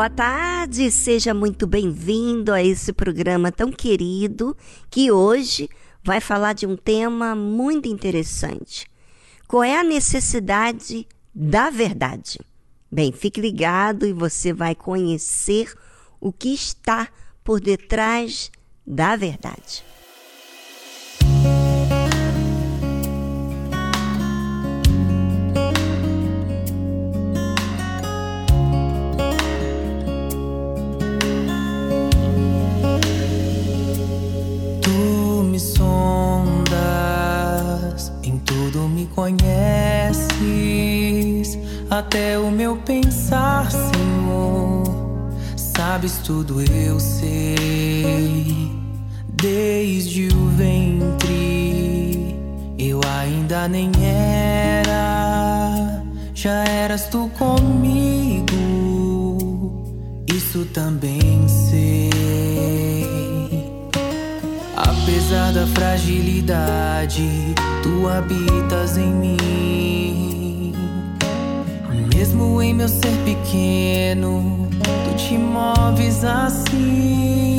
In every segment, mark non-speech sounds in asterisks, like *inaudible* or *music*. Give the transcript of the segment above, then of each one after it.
Boa tarde, seja muito bem-vindo a esse programa tão querido que hoje vai falar de um tema muito interessante. Qual é a necessidade da verdade? Bem, fique ligado e você vai conhecer o que está por detrás da verdade. Conheces até o meu pensar, Senhor. Sabes tudo, eu sei. Desde o ventre, eu ainda nem era. Já eras tu comigo, isso também sei. apesar da fragilidade, tu habitas em mim. Mesmo em meu ser pequeno, tu te moves assim.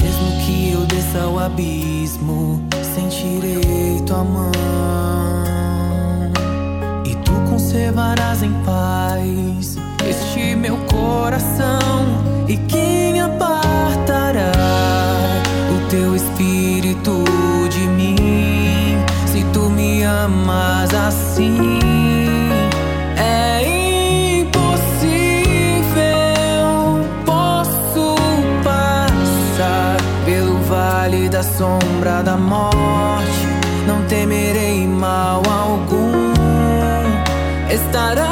Mesmo que eu desça ao abismo, sentirei tua mão. E tu conservarás em paz este meu coração. E quem apartará? Mas assim. É impossível. Posso passar pelo vale da sombra da morte. Não temerei mal algum. Estará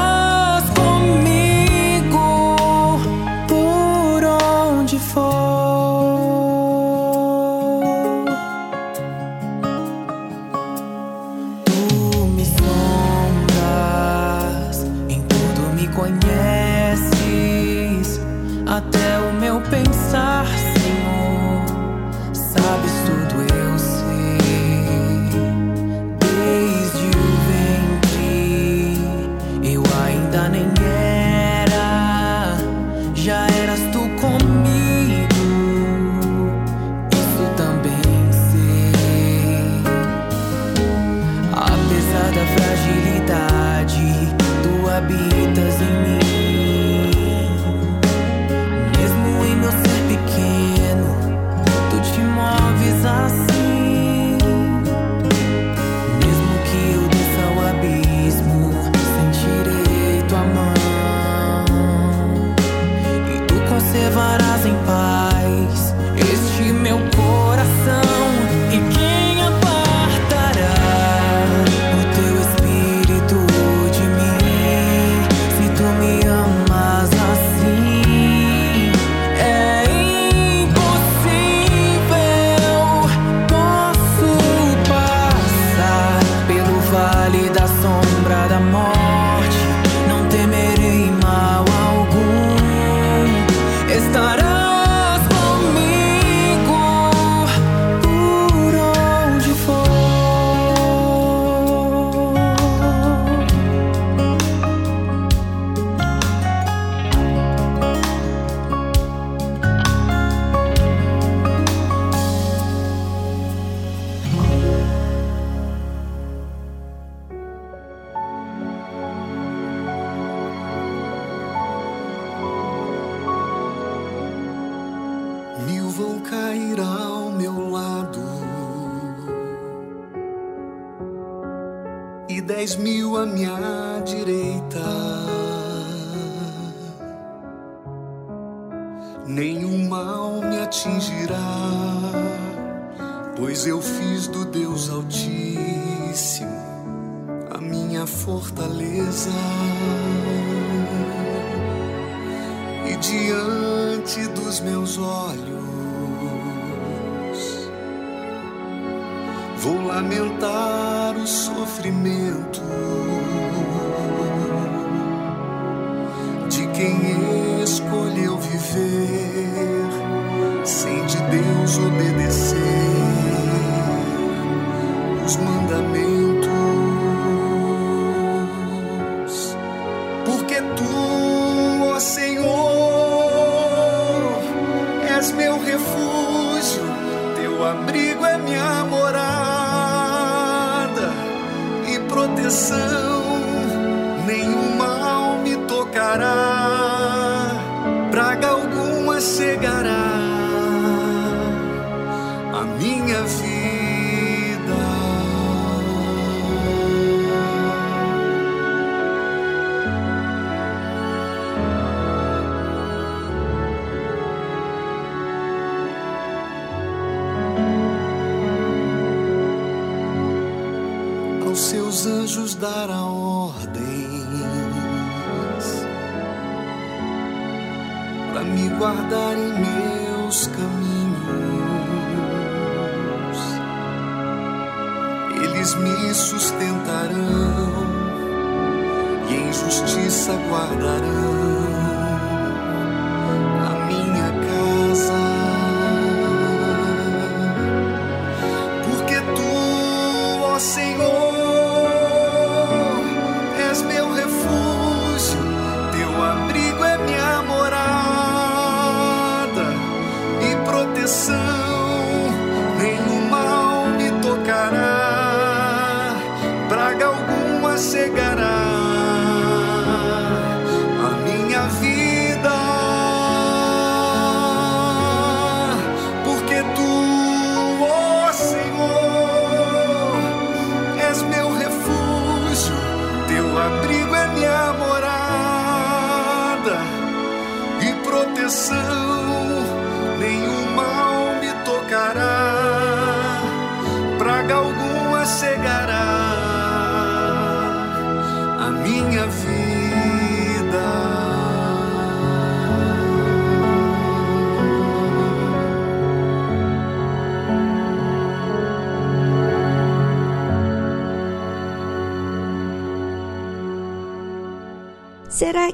anjos dará ordens para me guardar em meus caminhos. Eles me sustentarão e em justiça guardarão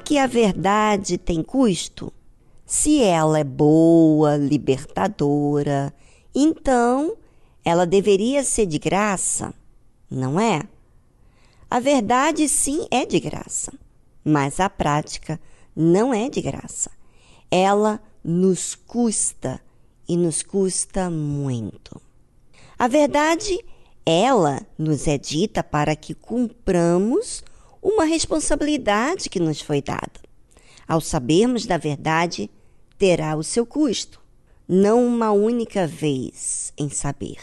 Que a verdade tem custo? Se ela é boa, libertadora, então ela deveria ser de graça, não é? A verdade sim é de graça, mas a prática não é de graça. Ela nos custa e nos custa muito. A verdade, ela nos é dita para que cumpramos uma responsabilidade que nos foi dada. Ao sabermos da verdade, terá o seu custo. Não uma única vez em saber,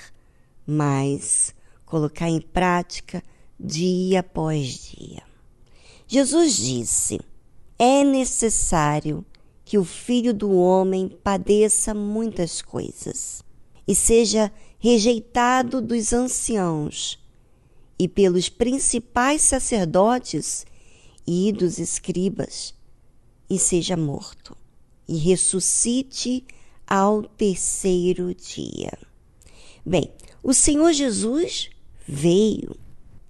mas colocar em prática dia após dia. Jesus disse: É necessário que o Filho do Homem padeça muitas coisas e seja rejeitado dos anciãos e pelos principais sacerdotes e dos escribas, e seja morto, e ressuscite ao terceiro dia. Bem, o Senhor Jesus veio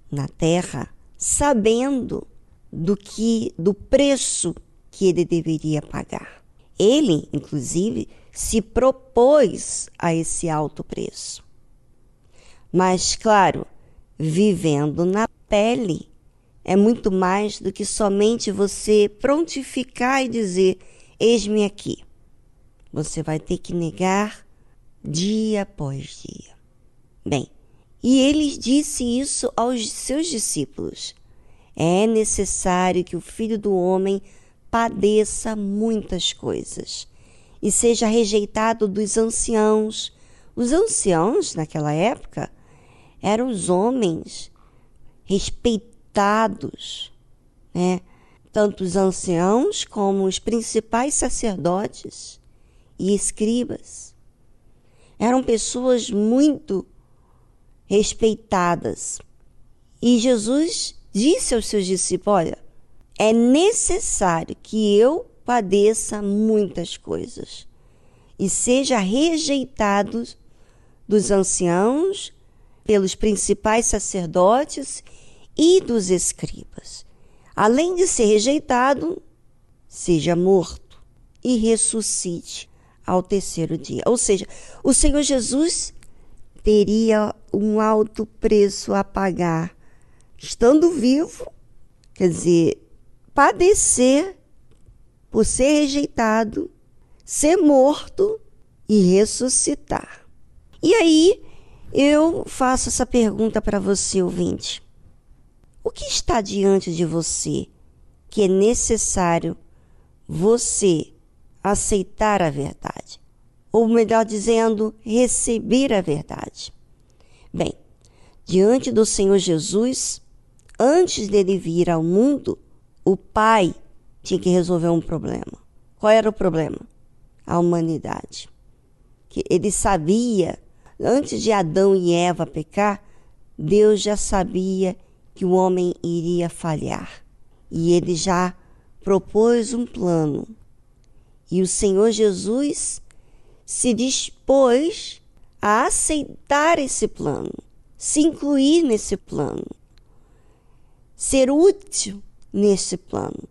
na terra sabendo do que do preço que ele deveria pagar. Ele, inclusive, se propôs a esse alto preço. Mas, claro, vivendo na pele. É muito mais do que somente você prontificar e dizer: Eis-me aqui. Você vai ter que negar dia após dia. Bem, e ele disse isso aos seus discípulos: É necessário que o filho do homem padeça muitas coisas e seja rejeitado dos anciãos. Os anciãos, naquela época, eram os homens respeitados, né? tanto os anciãos como os principais sacerdotes e escribas. Eram pessoas muito respeitadas. E Jesus disse aos seus discípulos: Olha, é necessário que eu padeça muitas coisas e seja rejeitado dos anciãos pelos principais sacerdotes e dos escribas. Além de ser rejeitado, seja morto e ressuscite ao terceiro dia. Ou seja, o Senhor Jesus teria um alto preço a pagar, estando vivo, quer dizer, padecer por ser rejeitado, ser morto e ressuscitar. E aí, eu faço essa pergunta para você, ouvinte. O que está diante de você que é necessário você aceitar a verdade? Ou melhor dizendo, receber a verdade? Bem, diante do Senhor Jesus, antes dele vir ao mundo, o Pai tinha que resolver um problema. Qual era o problema? A humanidade. Que ele sabia Antes de Adão e Eva pecar, Deus já sabia que o homem iria falhar. E ele já propôs um plano. E o Senhor Jesus se dispôs a aceitar esse plano, se incluir nesse plano, ser útil nesse plano.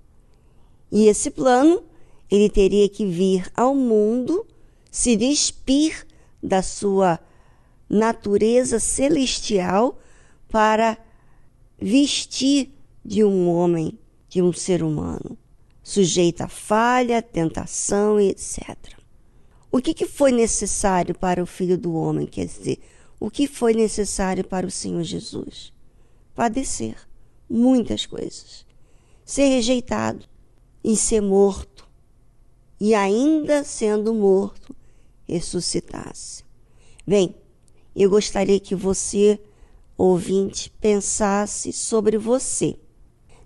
E esse plano, ele teria que vir ao mundo, se despir da sua natureza celestial para vestir de um homem, de um ser humano, sujeito a falha, tentação etc. O que, que foi necessário para o Filho do Homem? Quer dizer, o que foi necessário para o Senhor Jesus? Padecer muitas coisas, ser rejeitado e ser morto, e ainda sendo morto, ressuscitasse. Bem, eu gostaria que você, ouvinte, pensasse sobre você.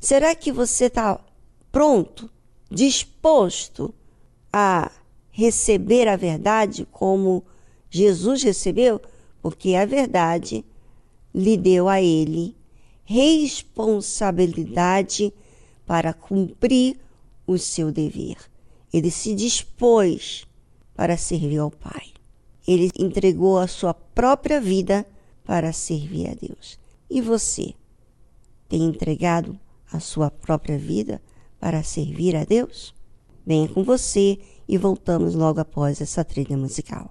Será que você está pronto, disposto a receber a verdade como Jesus recebeu? Porque a verdade lhe deu a ele responsabilidade para cumprir o seu dever. Ele se dispôs para servir ao Pai. Ele entregou a sua própria vida para servir a Deus. E você tem entregado a sua própria vida para servir a Deus? Venha com você e voltamos logo após essa trilha musical.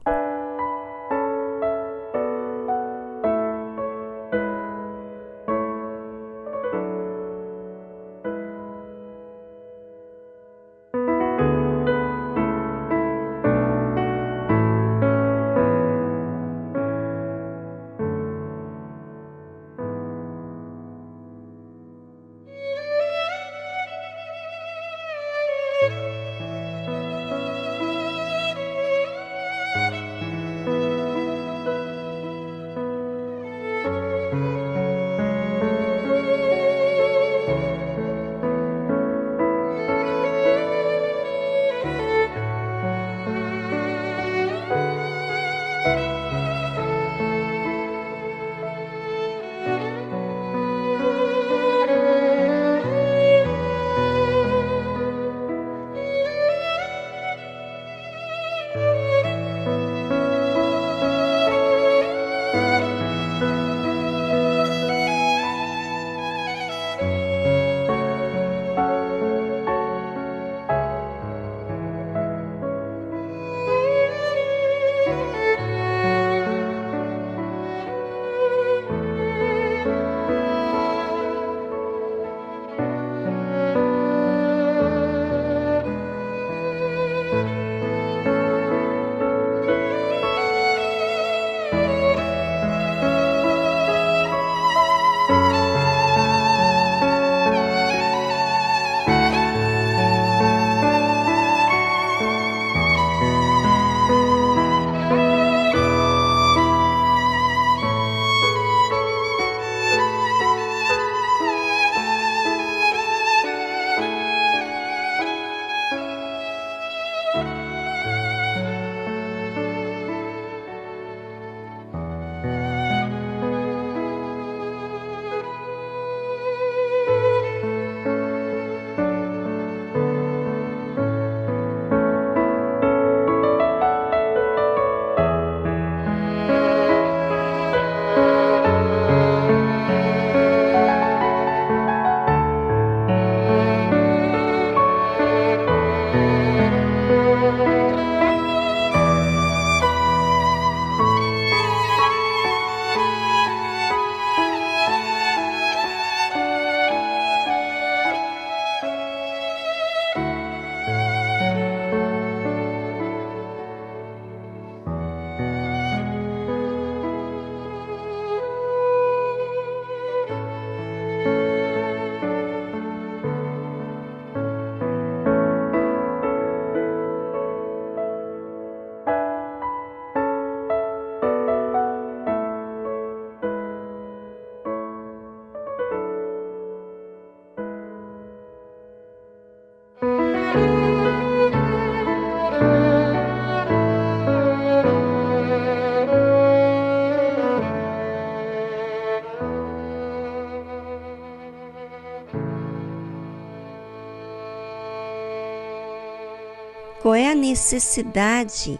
É a necessidade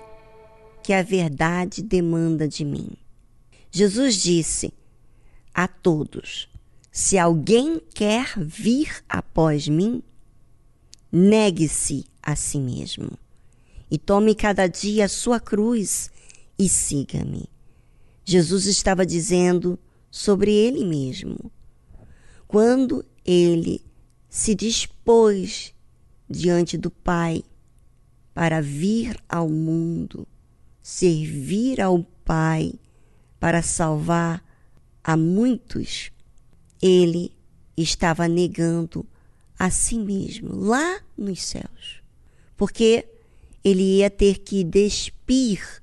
que a verdade demanda de mim? Jesus disse a todos: Se alguém quer vir após mim, negue-se a si mesmo e tome cada dia a sua cruz e siga-me. Jesus estava dizendo sobre ele mesmo. Quando ele se dispôs diante do Pai para vir ao mundo, servir ao Pai, para salvar a muitos, ele estava negando a si mesmo lá nos céus. Porque ele ia ter que despir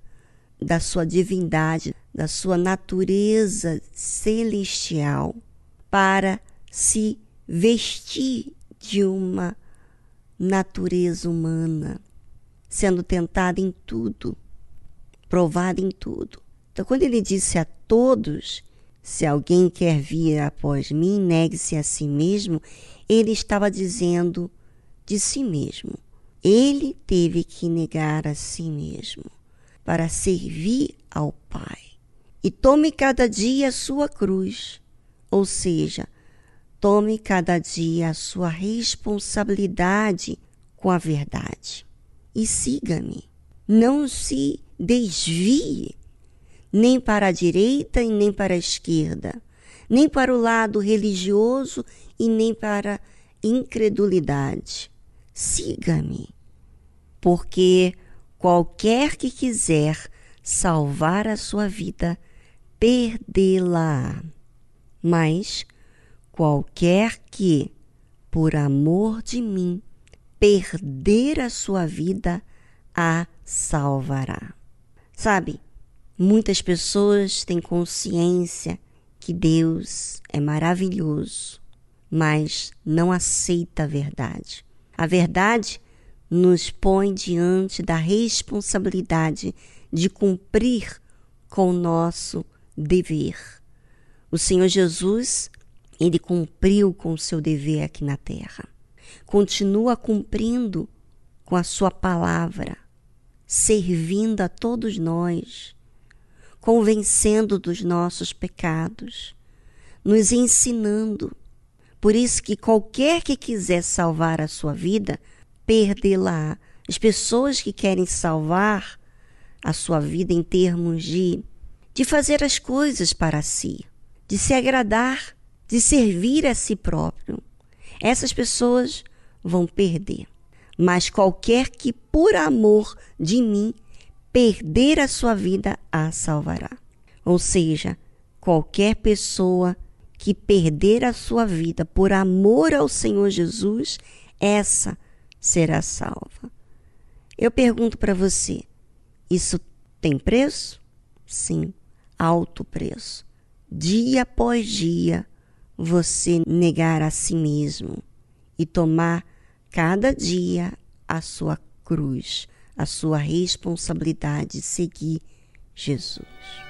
da sua divindade, da sua natureza celestial, para se vestir de uma natureza humana, sendo tentada em tudo, provada em tudo. Então, quando ele disse a todos: Se alguém quer vir após mim, negue-se a si mesmo, ele estava dizendo de si mesmo. Ele teve que negar a si mesmo para servir ao Pai. E tome cada dia a sua cruz, ou seja, tome cada dia a sua responsabilidade com a verdade. E siga-me. Não se desvie nem para a direita e nem para a esquerda, nem para o lado religioso e nem para a incredulidade. Siga-me, porque qualquer que quiser salvar a sua vida, perdê-la. Mas qualquer que, por amor de mim, perder a sua vida, a salvará. Sabe, muitas pessoas têm consciência que Deus é maravilhoso, mas não aceita a verdade. A verdade nos põe diante da responsabilidade de cumprir com o nosso dever. O Senhor Jesus, ele cumpriu com o seu dever aqui na terra. Continua cumprindo com a sua palavra, servindo a todos nós, convencendo dos nossos pecados, nos ensinando. Por isso que qualquer que quiser salvar a sua vida, perdê-la. As pessoas que querem salvar a sua vida em termos de de fazer as coisas para si, de se agradar, de servir a si próprio. Essas pessoas vão perder. Mas qualquer que por amor de mim perder a sua vida a salvará. Ou seja, qualquer pessoa que perder a sua vida por amor ao Senhor Jesus, essa será salva. Eu pergunto para você: isso tem preço? Sim alto preço. Dia após dia, você negar a si mesmo e tomar cada dia a sua cruz, a sua responsabilidade de seguir Jesus.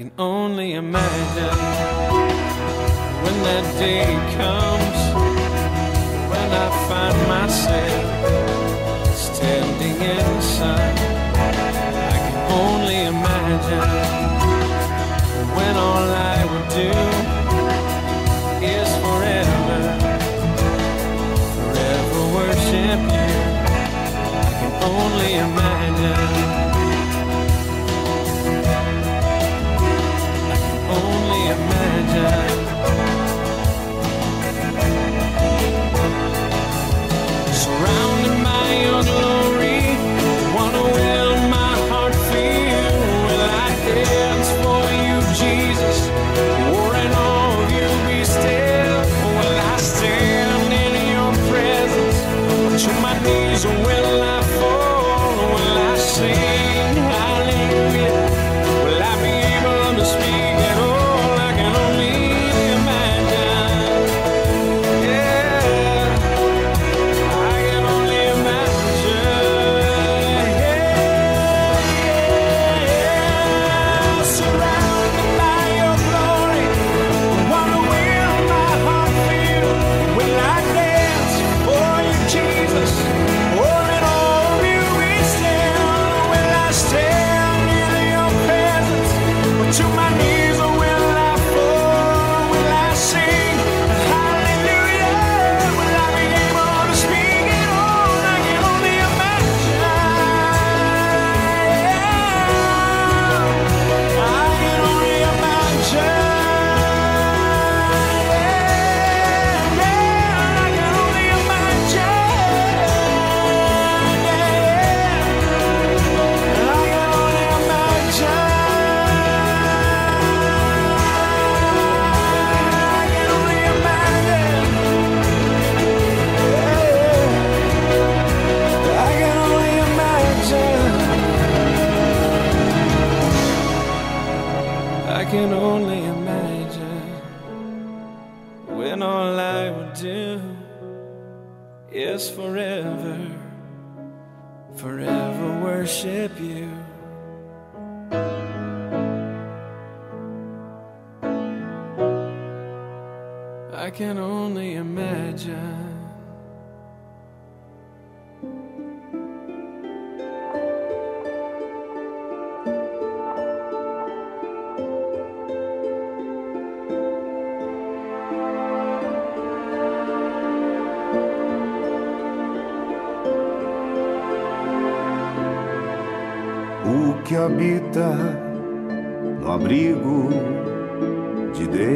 can only imagine when that day comes when I find myself standing inside. I can only imagine when all I would do is forever, forever worship you. I can only imagine. o que habita no abrigo de Deus.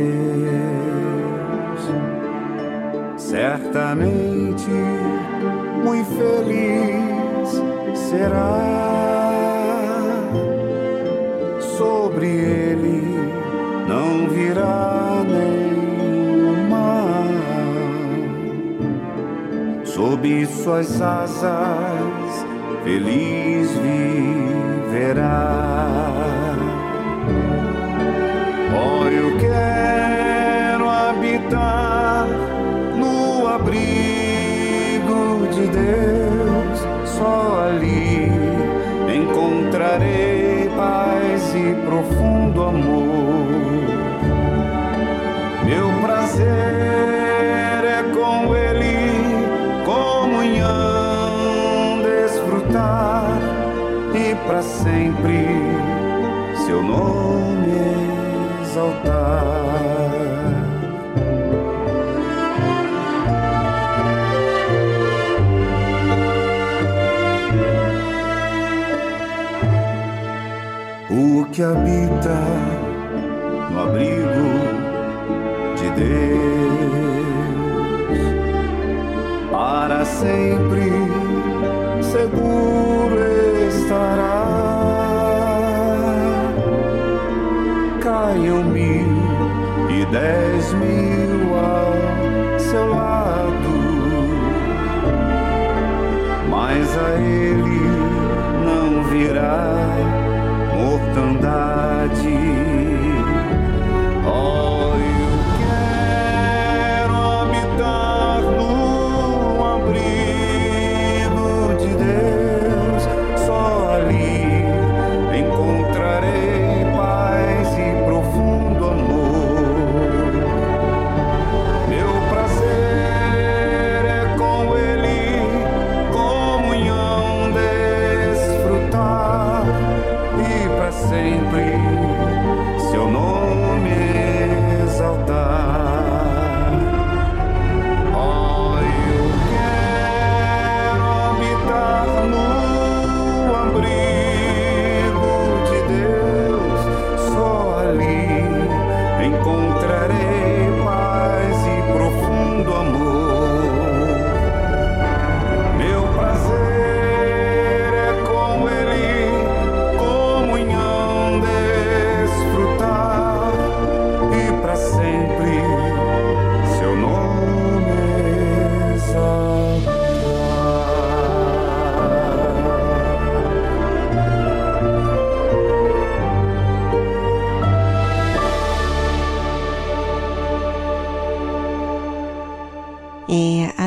Certamente muito feliz será. Sobre ele não virá nenhum mal. Sob suas asas, feliz será. Oh, eu quero habitar no abrigo de Deus, só ali encontrarei paz e profundo amor. Meu prazer. sempre seu nome exaltar. O que habita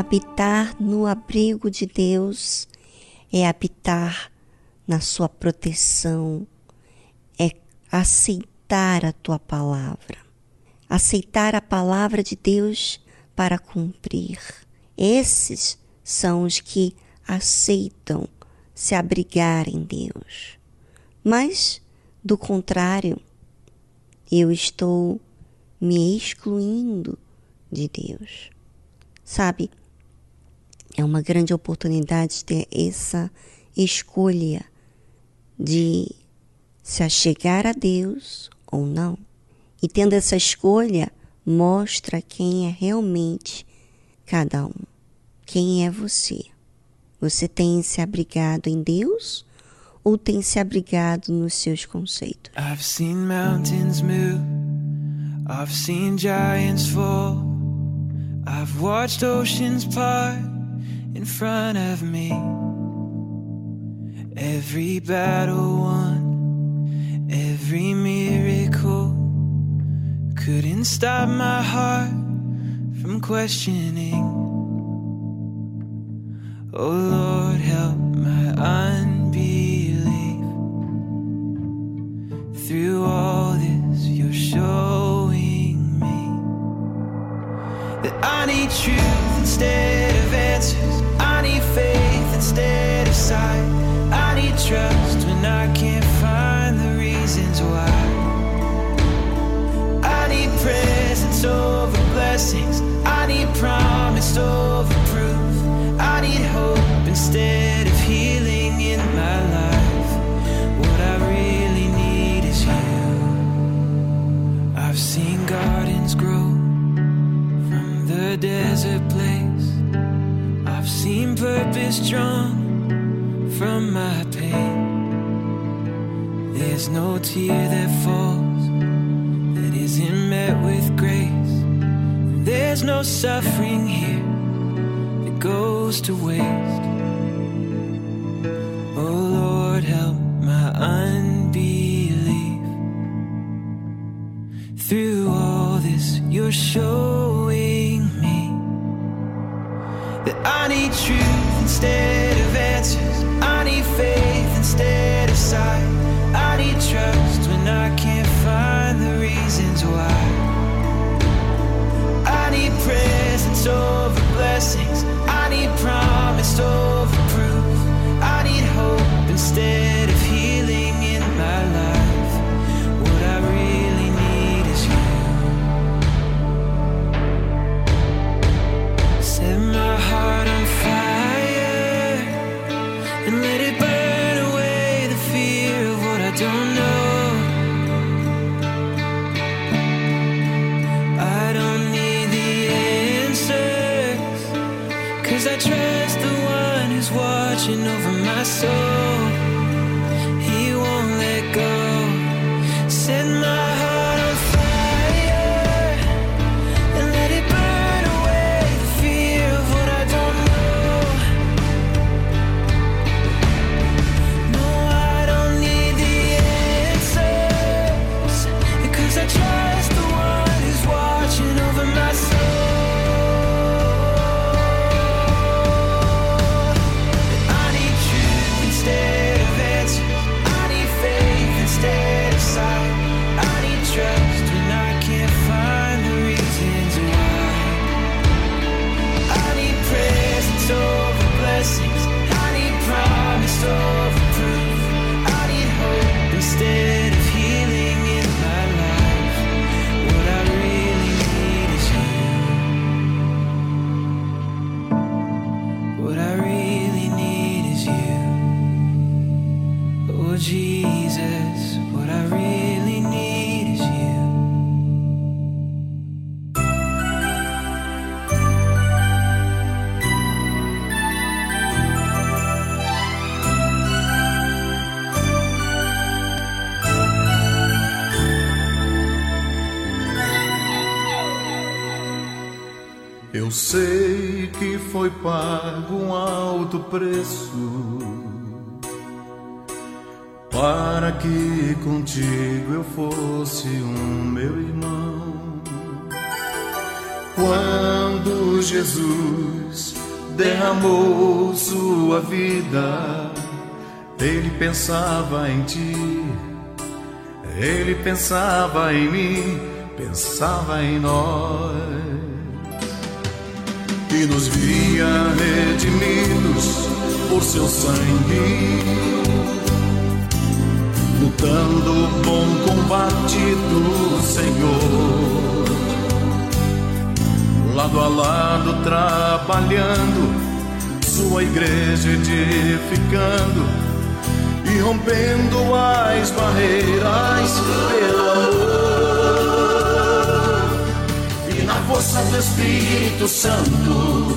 habitar no abrigo de Deus, é habitar na sua proteção, é aceitar a tua palavra, aceitar a palavra de Deus para cumprir. Esses são os que aceitam se abrigar em Deus. Mas, do contrário, eu estou me excluindo de Deus. Sabe, é uma grande oportunidade ter essa escolha de se achegar a Deus ou não. E tendo essa escolha, mostra quem é realmente cada um. Quem é você? Você tem se abrigado em Deus ou tem se abrigado nos seus conceitos? I've seen mountains move. I've seen giants fall. I've watched oceans part in front of me. Every battle won, every miracle couldn't stop my heart from questioning. Oh Lord, help my unbelief. Through all this, you're showing me that I need truth instead of answers. I need faith instead of sight. I need trust when I can't find the reasons why. I need presence over blessings. I need promise over proof. I need hope instead of healing in my life. What I really need is you. I've seen gardens grow from the desert seen purpose drawn from my pain. There's no tear that falls that isn't met with grace. There's no suffering here that goes to waste. Oh Lord, help my unbelief. Through all this, you're showing that I need truth instead of answers. I need faith instead of sight. I need trust when I can't find the reasons why. I need presence over blessings. I need promise over proof. I need hope instead para que contigo eu fosse um meu irmão. Quando Jesus derramou sua vida, ele pensava em ti, ele pensava em mim, pensava em nós. E nos via redimidos por seu sangue, lutando o bom combate do Senhor lado a lado trabalhando, sua igreja edificando e rompendo as barreiras pelo amor. E na força do Espírito Santo,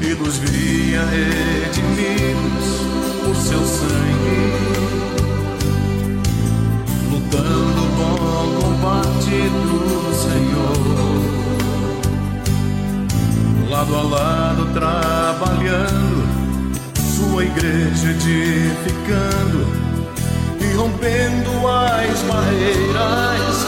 e nos via redimidos por seu sangue, lutando o bom combate do Senhor, lado a lado trabalhando, sua igreja edificando e rompendo as barreiras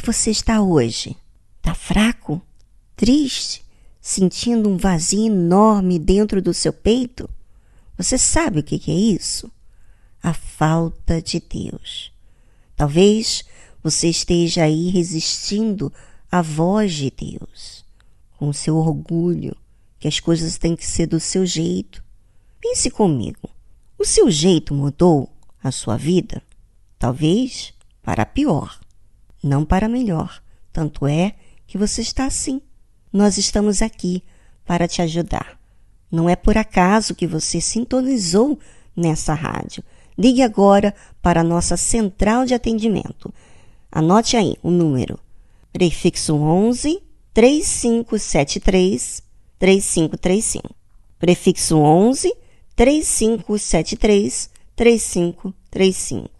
Que você está hoje? Tá fraco? triste, sentindo um vazio enorme dentro do seu peito? Você sabe o que é isso? A falta de Deus. Talvez você esteja aí resistindo à voz de Deus, com o seu orgulho, que as coisas têm que ser do seu jeito. Pense comigo. O seu jeito mudou a sua vida? Talvez para pior, não para melhor. Tanto é que você está assim nós estamos aqui para te ajudar. Não é por acaso que você sintonizou nessa rádio. Ligue agora para a nossa central de atendimento. Anote aí o número: prefixo 11 3573 3535. Prefixo 11 3573 3535.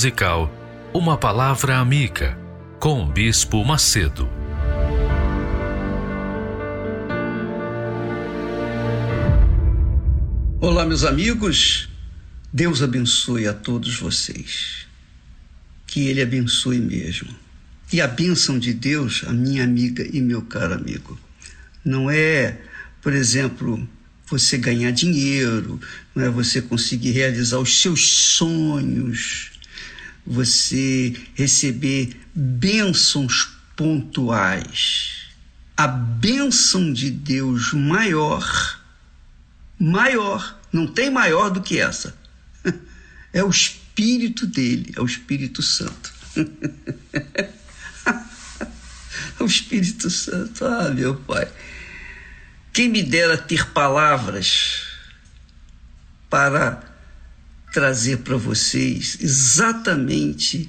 Musical, uma palavra amiga com o Bispo Macedo. Olá, meus amigos. Deus abençoe a todos vocês. Que Ele abençoe mesmo. E a bênção de Deus, a minha amiga e meu caro amigo, não é, por exemplo, você ganhar dinheiro, não é você conseguir realizar os seus sonhos, você receber bênçãos pontuais. A bênção de Deus maior maior, não tem maior do que essa. *laughs* É o Espírito dele, é o Espírito Santo. *laughs* É o Espírito Santo, ah, meu Pai. Quem me dera ter palavras para trazer para vocês exatamente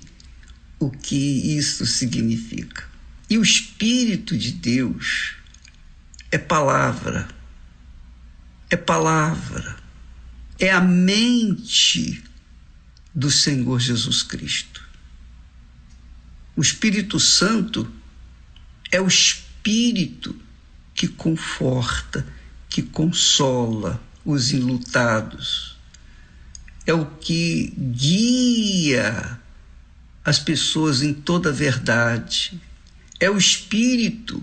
o que isso significa. E o Espírito de Deus é palavra é palavra, é a mente do Senhor Jesus Cristo. O Espírito Santo é o Espírito que conforta, que consola os enlutados, é o que guia as pessoas em toda a verdade, é o Espírito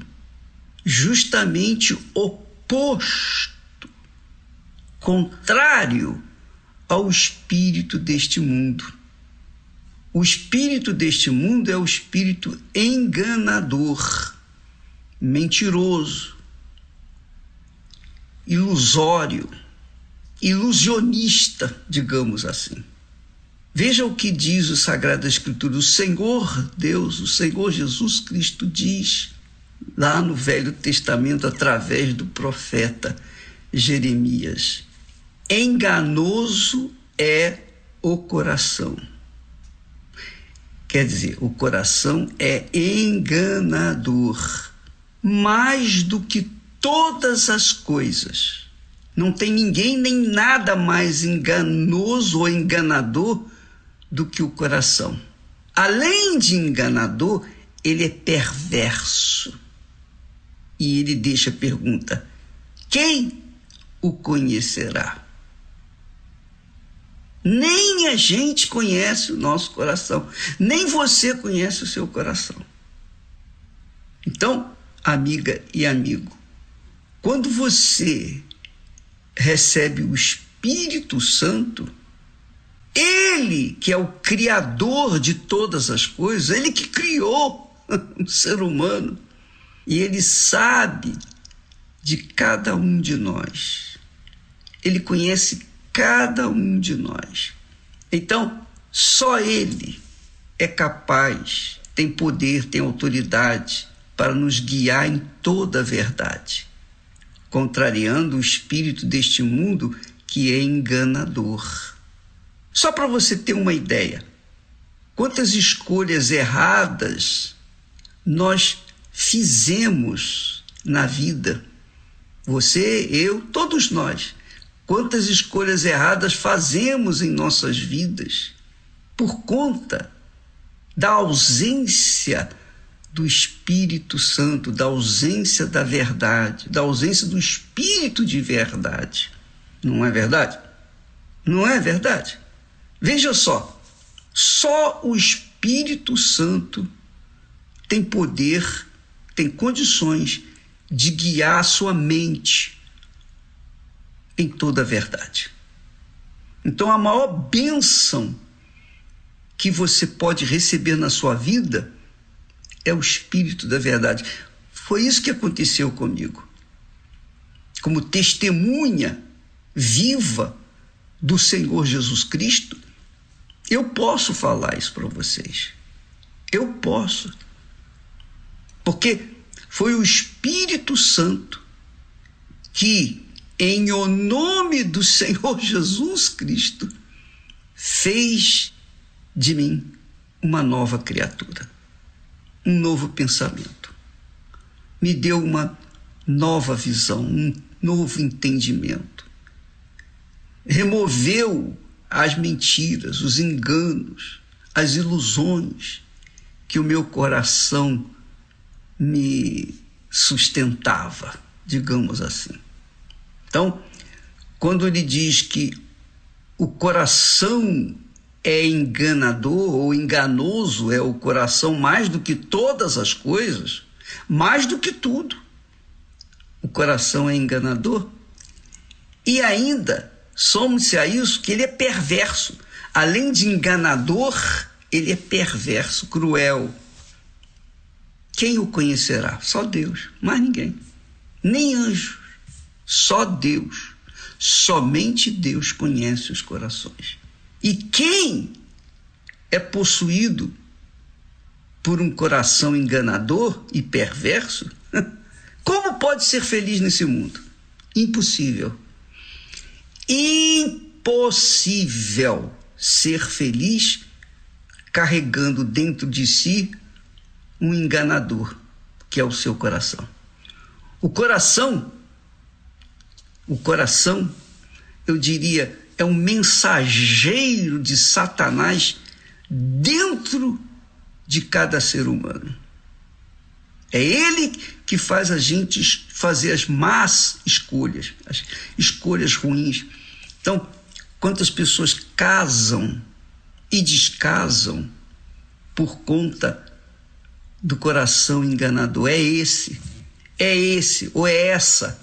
justamente oposto contrário ao espírito deste mundo. O espírito deste mundo é o espírito enganador, mentiroso, ilusório, ilusionista, digamos assim. Veja o que diz o Sagrada Escritura. O Senhor Deus, o Senhor Jesus Cristo diz lá no Velho Testamento através do profeta Jeremias: enganoso é o coração. Quer dizer, o coração é enganador, mais do que todas as coisas. Não tem ninguém nem nada mais enganoso ou enganador do que o coração. Além de enganador, ele é perverso. E ele deixa a pergunta: quem o conhecerá? Nem a gente conhece o nosso coração, nem você conhece o seu coração. Então, amiga e amigo, quando você recebe o Espírito Santo, ele que é o criador de todas as coisas, ele que criou *laughs* o ser humano, e ele sabe de cada um de nós. Ele conhece cada um de nós. Então, só ele é capaz, tem poder, tem autoridade para nos guiar em toda a verdade, contrariando o espírito deste mundo que é enganador. Só para você ter uma ideia, quantas escolhas erradas nós fizemos na vida. Você, eu, todos nós. Quantas escolhas erradas fazemos em nossas vidas por conta da ausência do Espírito Santo, da ausência da verdade, da ausência do Espírito de verdade. Não é verdade? Não é verdade? Veja só, só o Espírito Santo tem poder, tem condições de guiar a sua mente em toda a verdade. Então, a maior bênção que você pode receber na sua vida é o Espírito da verdade. Foi isso que aconteceu comigo. Como testemunha viva do Senhor Jesus Cristo, eu posso falar isso para vocês. Eu posso. Porque foi o Espírito Santo que, em o nome do Senhor Jesus Cristo, fez de mim uma nova criatura, um novo pensamento. Me deu uma nova visão, um novo entendimento. Removeu as mentiras, os enganos, as ilusões que o meu coração me sustentava, digamos assim. Então, quando ele diz que o coração é enganador ou enganoso é o coração mais do que todas as coisas, mais do que tudo. O coração é enganador. E ainda somos-se a isso que ele é perverso. Além de enganador, ele é perverso, cruel. Quem o conhecerá? Só Deus, mais ninguém. Nem anjos, só Deus. Somente Deus conhece os corações. E quem é possuído por um coração enganador e perverso, *laughs* como pode ser feliz nesse mundo? Impossível impossível ser feliz carregando dentro de si um enganador, que é o seu coração. O coração, o coração, eu diria, é um mensageiro de Satanás dentro de cada ser humano. É ele que faz a gente fazer as más escolhas, as escolhas ruins. Então, quantas pessoas casam e descasam por conta do coração enganador? É esse, é esse ou é essa.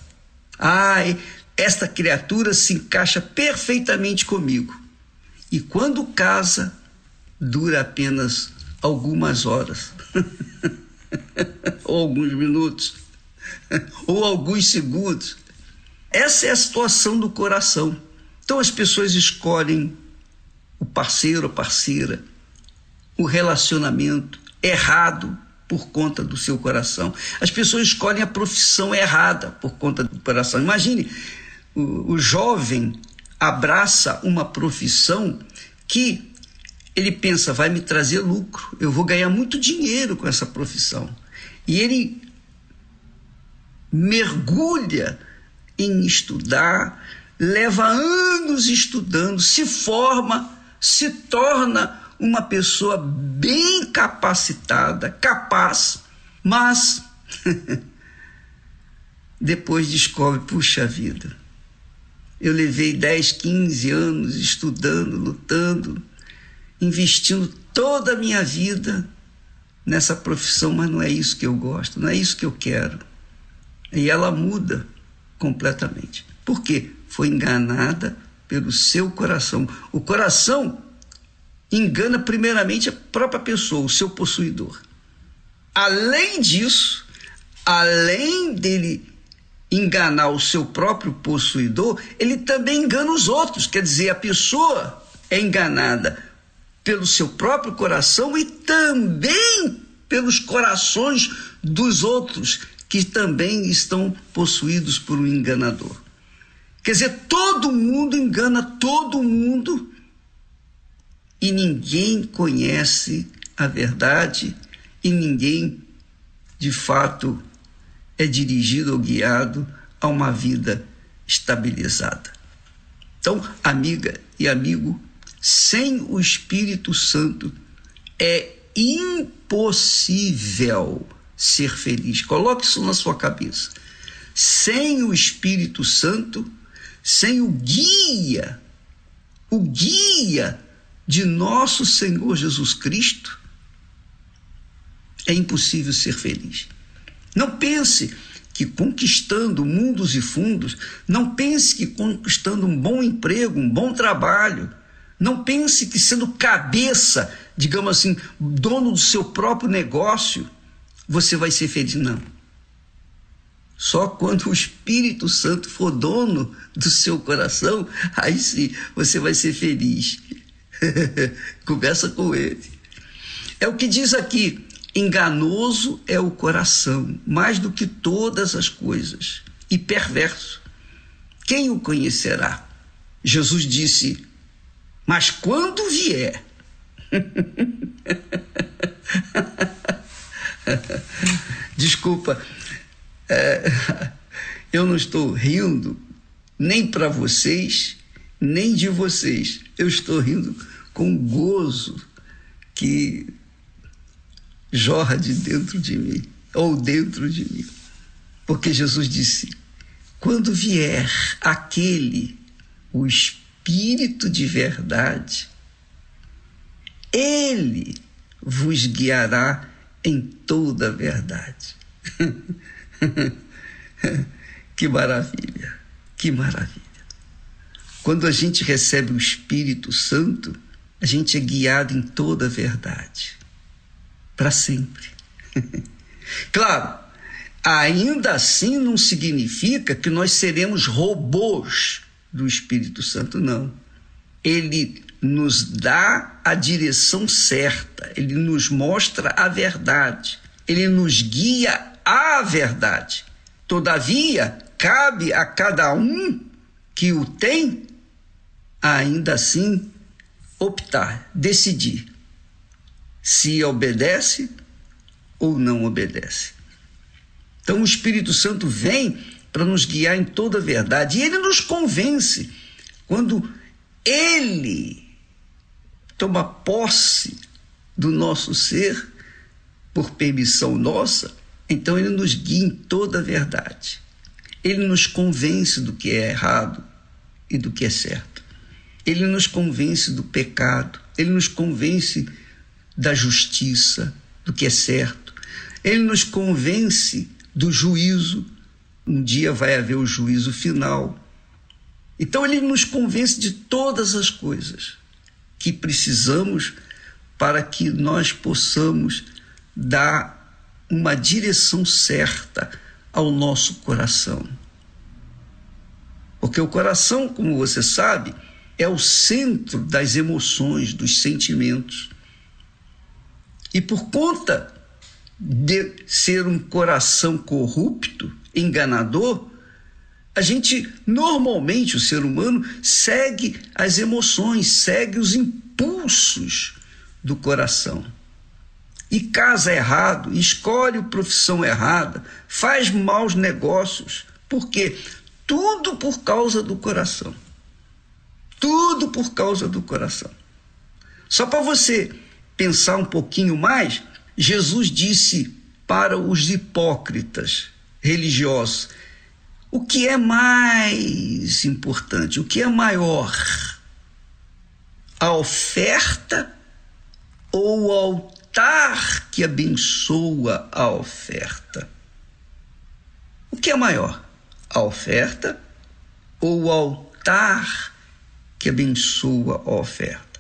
Ai, esta criatura se encaixa perfeitamente comigo. E quando casa, dura apenas algumas horas, *laughs* ou alguns minutos, *laughs* ou alguns segundos. Essa é a situação do coração. Então as pessoas escolhem o parceiro, a parceira, o relacionamento errado por conta do seu coração. As pessoas escolhem a profissão errada por conta do coração. Imagine, o, jovem abraça uma profissão que ele pensa, vai me trazer lucro, eu vou ganhar muito dinheiro com essa profissão. E ele mergulha em estudar, leva anos estudando, se forma, se torna uma pessoa bem capacitada, capaz, mas *laughs* depois descobre, puxa vida, eu levei 10, 15 anos estudando, lutando, investindo toda a minha vida nessa profissão, mas não é isso que eu gosto, não é isso que eu quero. E ela muda completamente. Por quê? Foi enganada pelo seu coração. O coração engana primeiramente a própria pessoa, o seu possuidor. Além disso, além dele enganar o seu próprio possuidor, ele também engana os outros. Quer dizer, a pessoa é enganada pelo seu próprio coração e também pelos corações dos outros que também estão possuídos por um enganador. Quer dizer, todo mundo engana todo mundo e ninguém conhece a verdade e ninguém de fato é dirigido ou guiado a uma vida estabilizada. Então, amiga e amigo, sem o Espírito Santo é impossível ser feliz. Coloque isso na sua cabeça. Sem o Espírito Santo, sem o guia, o guia de nosso Senhor Jesus Cristo, é impossível ser feliz. Não pense que conquistando mundos e fundos, não pense que conquistando um bom emprego, um bom trabalho, não pense que sendo cabeça, digamos assim, dono do seu próprio negócio, você vai ser feliz. Não. Só quando o Espírito Santo for dono do seu coração, aí sim você vai ser feliz. *laughs* Conversa com ele. É o que diz aqui: enganoso é o coração, mais do que todas as coisas, e perverso. Quem o conhecerá? Jesus disse: Mas quando vier. *laughs* Desculpa, é, eu não estou rindo nem para vocês, nem de vocês. Eu estou rindo com gozo que jorra de dentro de mim, ou dentro de mim. Porque Jesus disse: quando vier aquele, o Espírito de verdade, ele vos guiará em toda a verdade. *laughs* que maravilha, que maravilha. Quando a gente recebe o Espírito Santo, a gente é guiado em toda a verdade, para sempre. *laughs* claro, ainda assim não significa que nós seremos robôs do Espírito Santo, não. Ele nos dá a direção certa, ele nos mostra a verdade, ele nos guia à verdade. Todavia, cabe a cada um que o tem, ainda assim, optar, decidir se obedece ou não obedece. Então, o Espírito Santo vem para nos guiar em toda a verdade e ele nos convence quando ele toma posse do nosso ser por permissão nossa, então ele nos guia em toda a verdade. Ele nos convence do que é errado e do que é certo. Ele nos convence do pecado, ele nos convence da justiça, do que é certo. Ele nos convence do juízo. Um dia vai haver o juízo final. Então ele nos convence de todas as coisas que precisamos para que nós possamos dar uma direção certa ao nosso coração. Porque o coração, como você sabe, é o centro das emoções, dos sentimentos. E por conta de ser um coração corrupto, enganador, a gente normalmente, o ser humano, segue as emoções, segue os impulsos do coração. E casa errado, escolhe profissão errada, faz maus negócios. Por quê? Tudo por causa do coração. Tudo por causa do coração. Só para você pensar um pouquinho mais, Jesus disse para os hipócritas religiosos: o que é mais importante? O que é maior? A oferta ou o altar que abençoa a oferta. O que é maior, a oferta ou o altar que abençoa a oferta?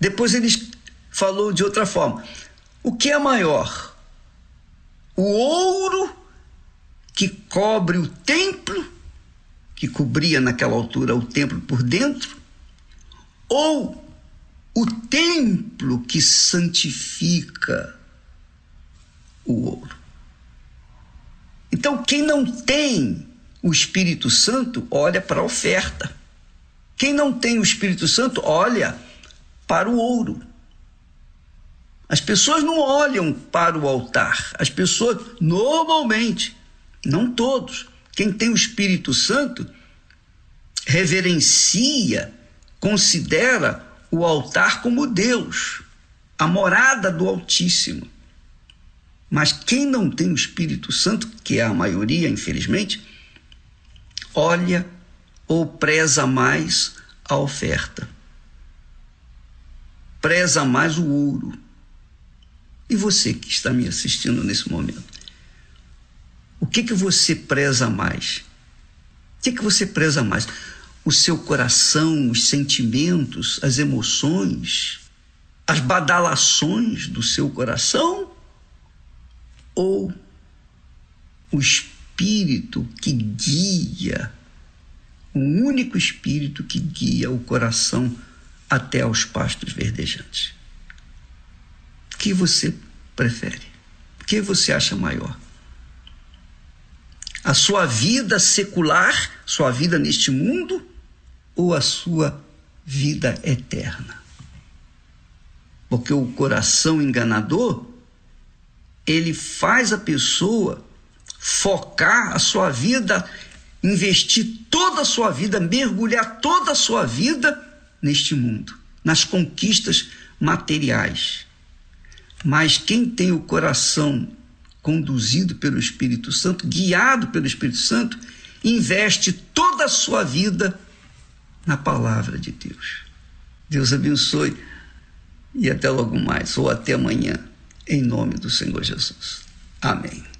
Depois ele falou de outra forma: o que é maior, o ouro que cobre o templo, que cobria naquela altura o templo por dentro, ou o templo que santifica o ouro. Então, quem não tem o Espírito Santo, olha para a oferta. Quem não tem o Espírito Santo, olha para o ouro. As pessoas não olham para o altar. As pessoas, normalmente, não todos, quem tem o Espírito Santo, reverencia, considera o altar como Deus, a morada do Altíssimo. Mas quem não tem o Espírito Santo, que é a maioria, infelizmente, olha ou preza mais a oferta. Preza mais o ouro. E você que está me assistindo nesse momento? O que que você preza mais? O que que você preza mais? o seu coração, os sentimentos, as emoções, as badalações do seu coração? Ou o espírito que guia, o único espírito que guia o coração até aos pastos verdejantes? Que você prefere? O que você acha maior? A sua vida secular, sua vida neste mundo? ou a sua vida eterna. Porque o coração enganador, ele faz a pessoa focar a sua vida, investir toda a sua vida, mergulhar toda a sua vida neste mundo, nas conquistas materiais. Mas quem tem o coração conduzido pelo Espírito Santo, guiado pelo Espírito Santo, investe toda a sua vida na palavra de Deus. Deus abençoe e até logo mais, ou até amanhã, em nome do Senhor Jesus. Amém.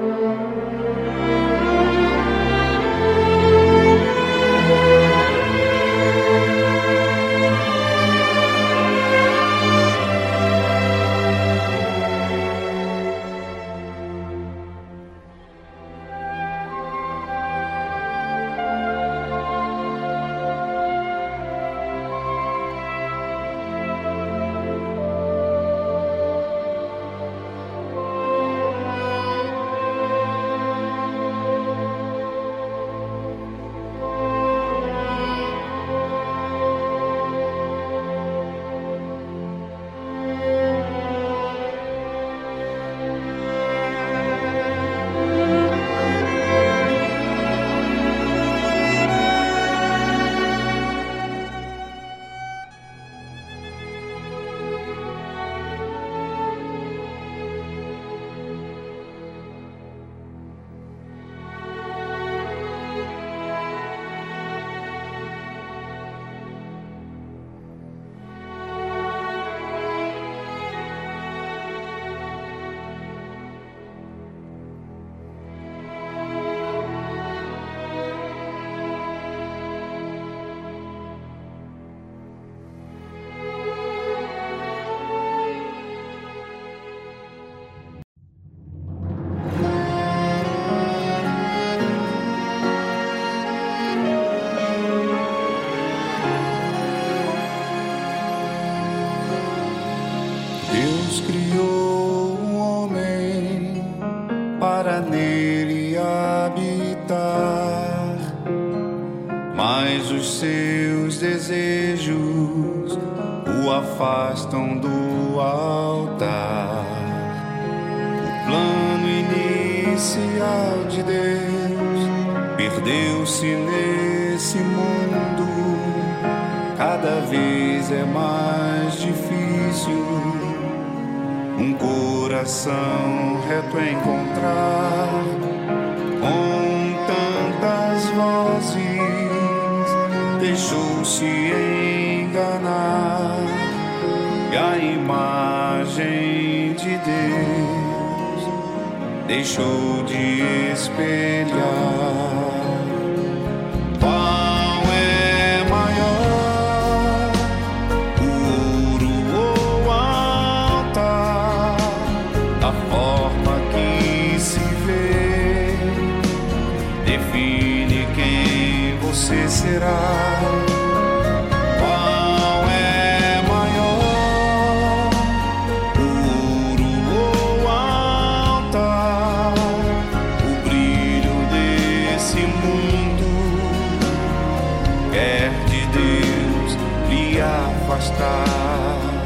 Música afastar.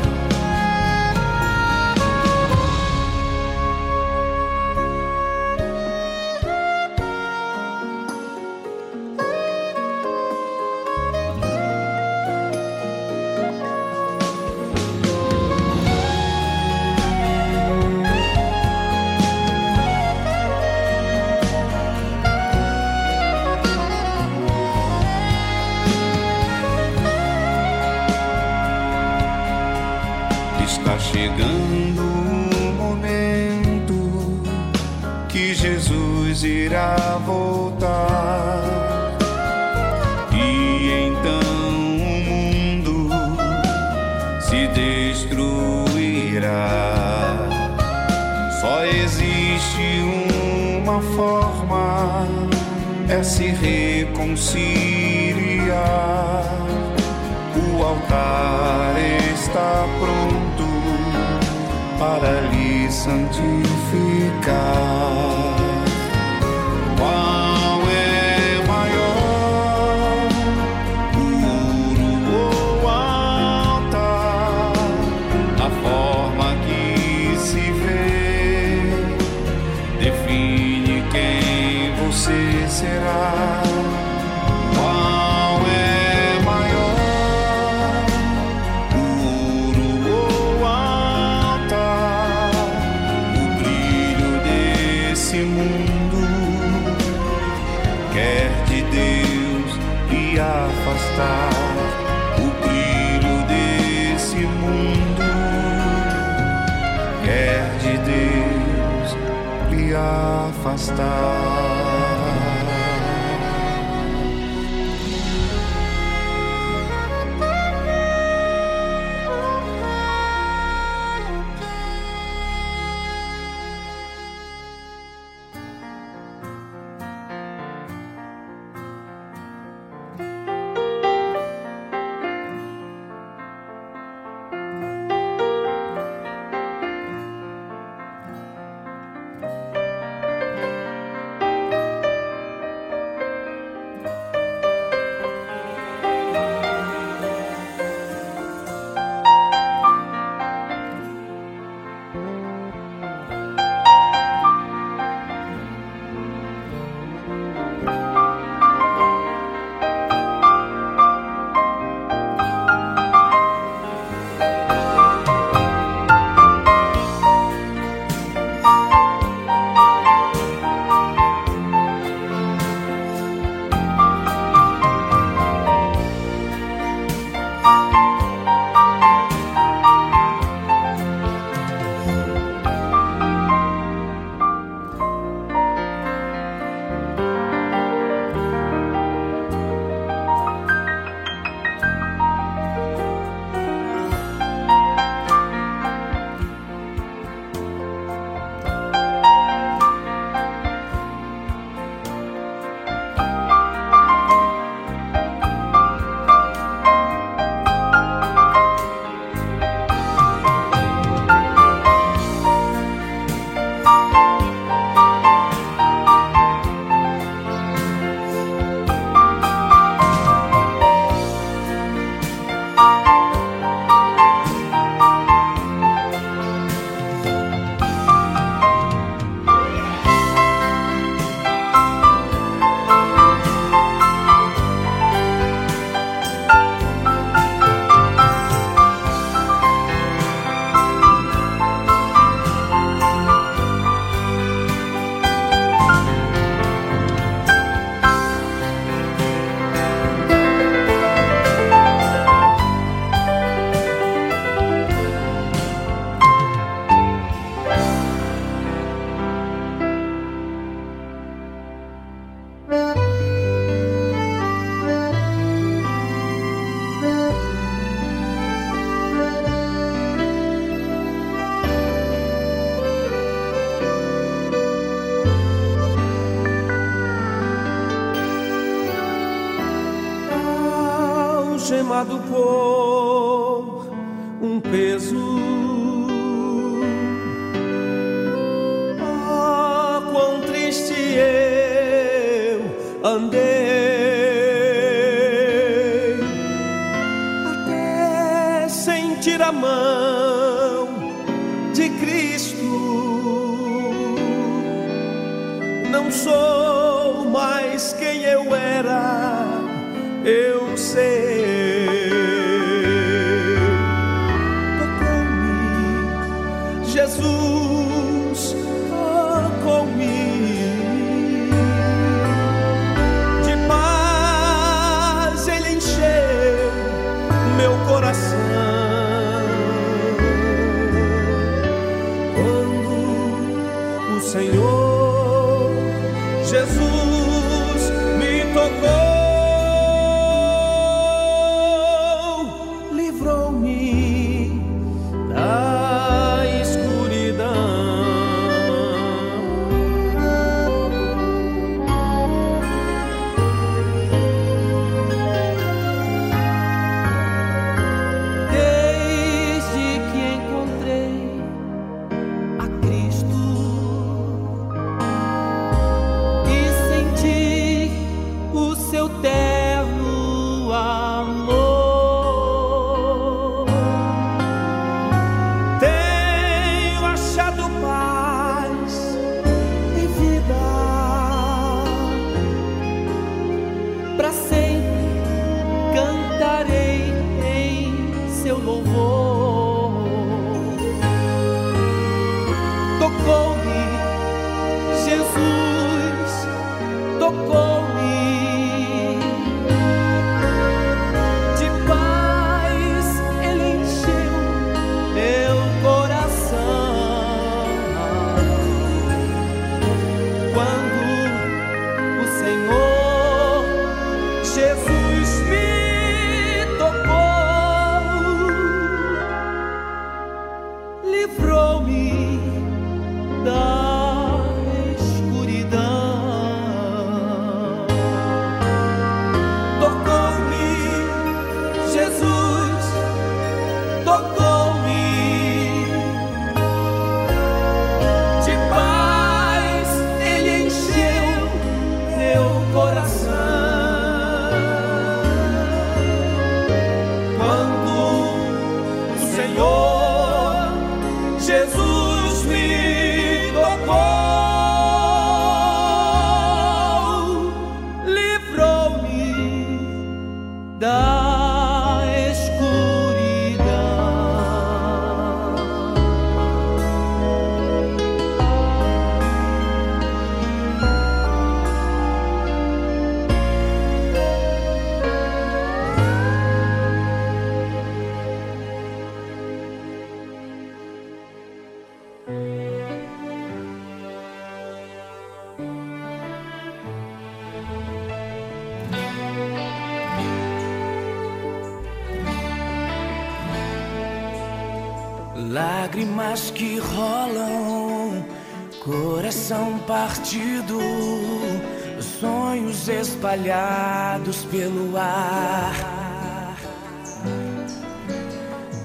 espalhados pelo ar.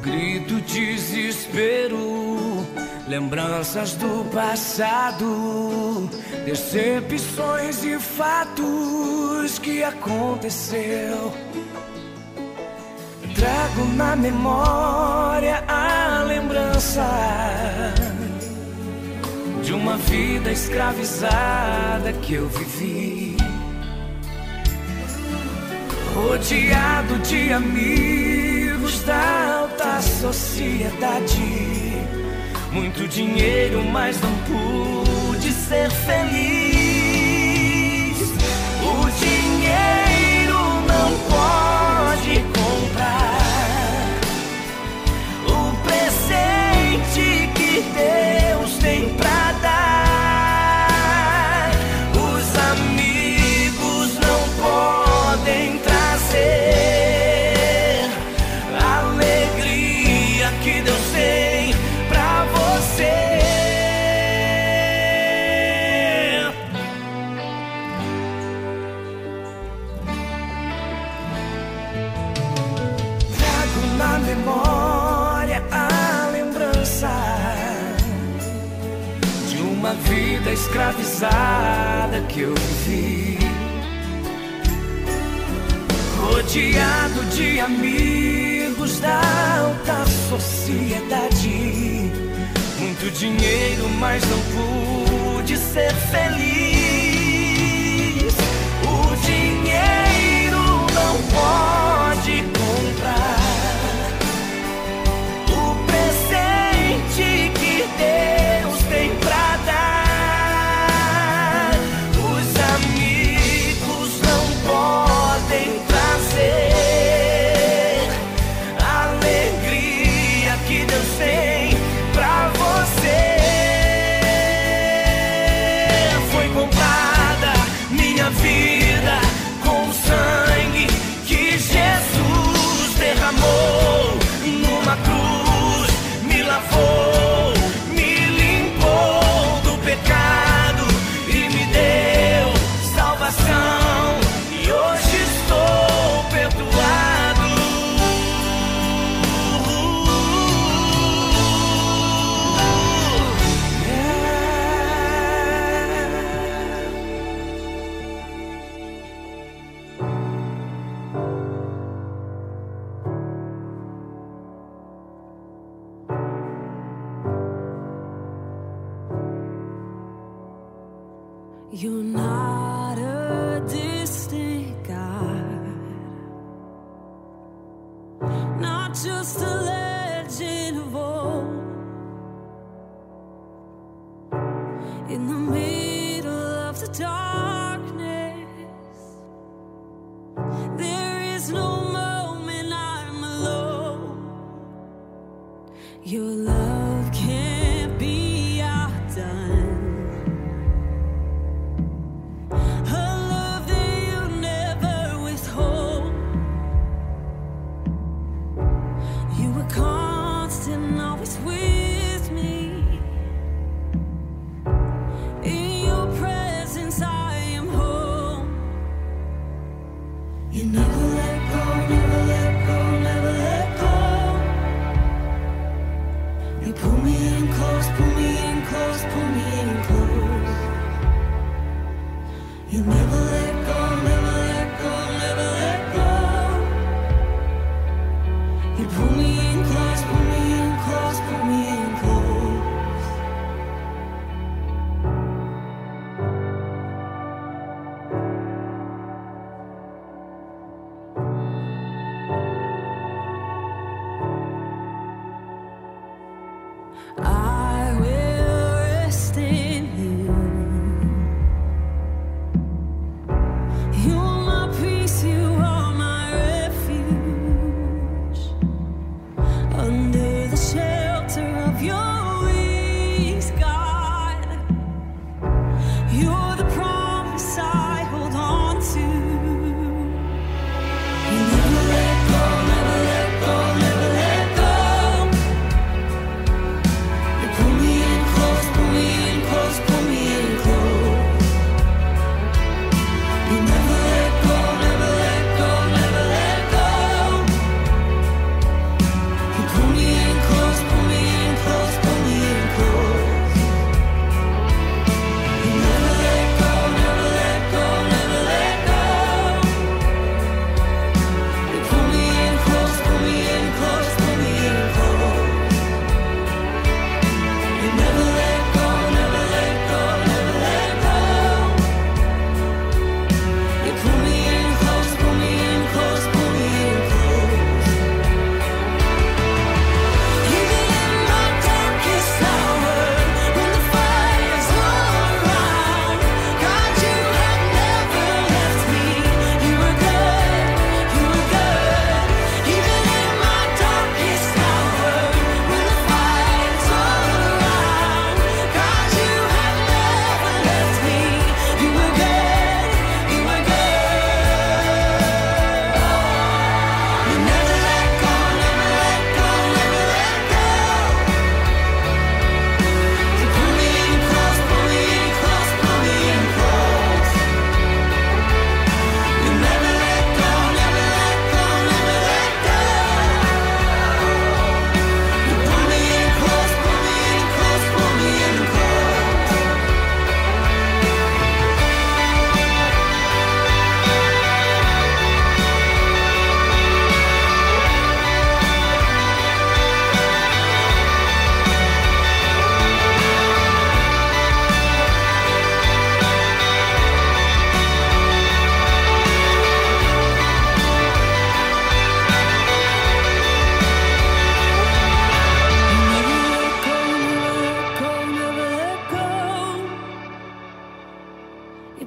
Grito desespero, lembranças do passado, decepções e fatos que aconteceu. Trago na memória a lembrança de uma vida escravizada que eu vivi rodeado de amigos da alta sociedade. Muito dinheiro, mas não pude ser feliz. Que eu vivi. Rodeado de amigos da alta sociedade. Muito dinheiro, mas não pude ser feliz. O dinheiro não pode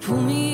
pull me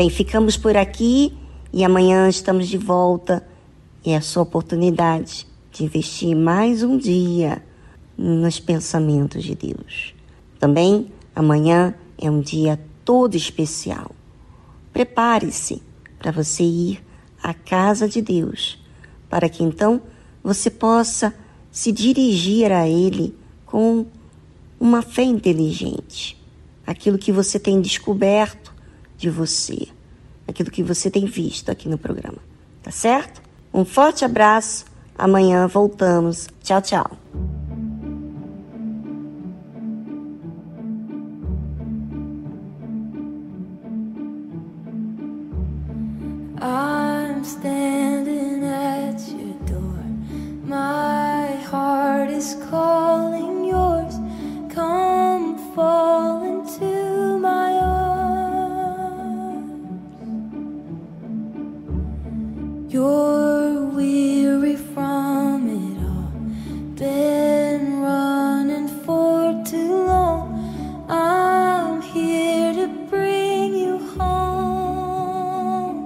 Bem, ficamos por aqui e amanhã estamos de volta. E é a sua oportunidade de investir mais um dia nos pensamentos de Deus. Também amanhã é um dia todo especial. Prepare-se para você ir à casa de Deus, para que então você possa se dirigir a Ele com uma fé inteligente. Aquilo que você tem descoberto de você, aquilo que você tem visto aqui no programa. Tá certo? Um forte abraço. Amanhã voltamos. Tchau, tchau. I'm standing at your door. My heart is calling. You're weary from it all. Been running for too long. I'm here to bring you home.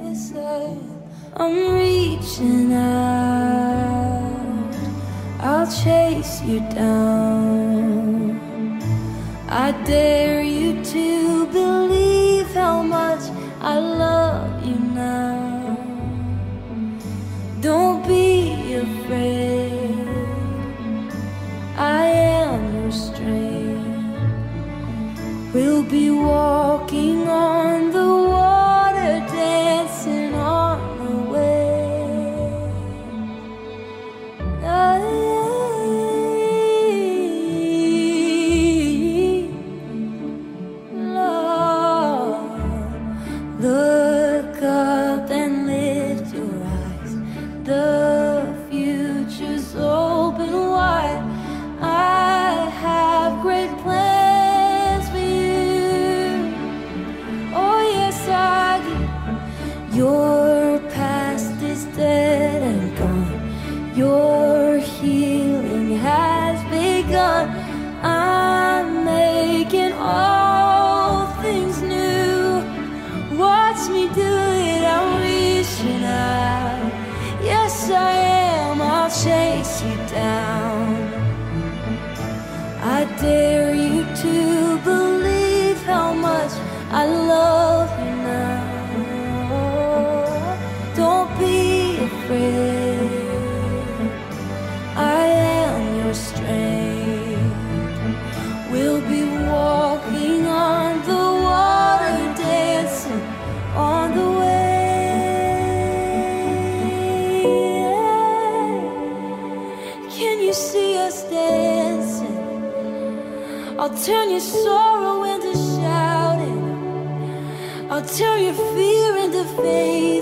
Yes, I, I'm reaching out. I'll chase you down. I dare. turn your sorrow into shouting. I'll turn your fear into faith.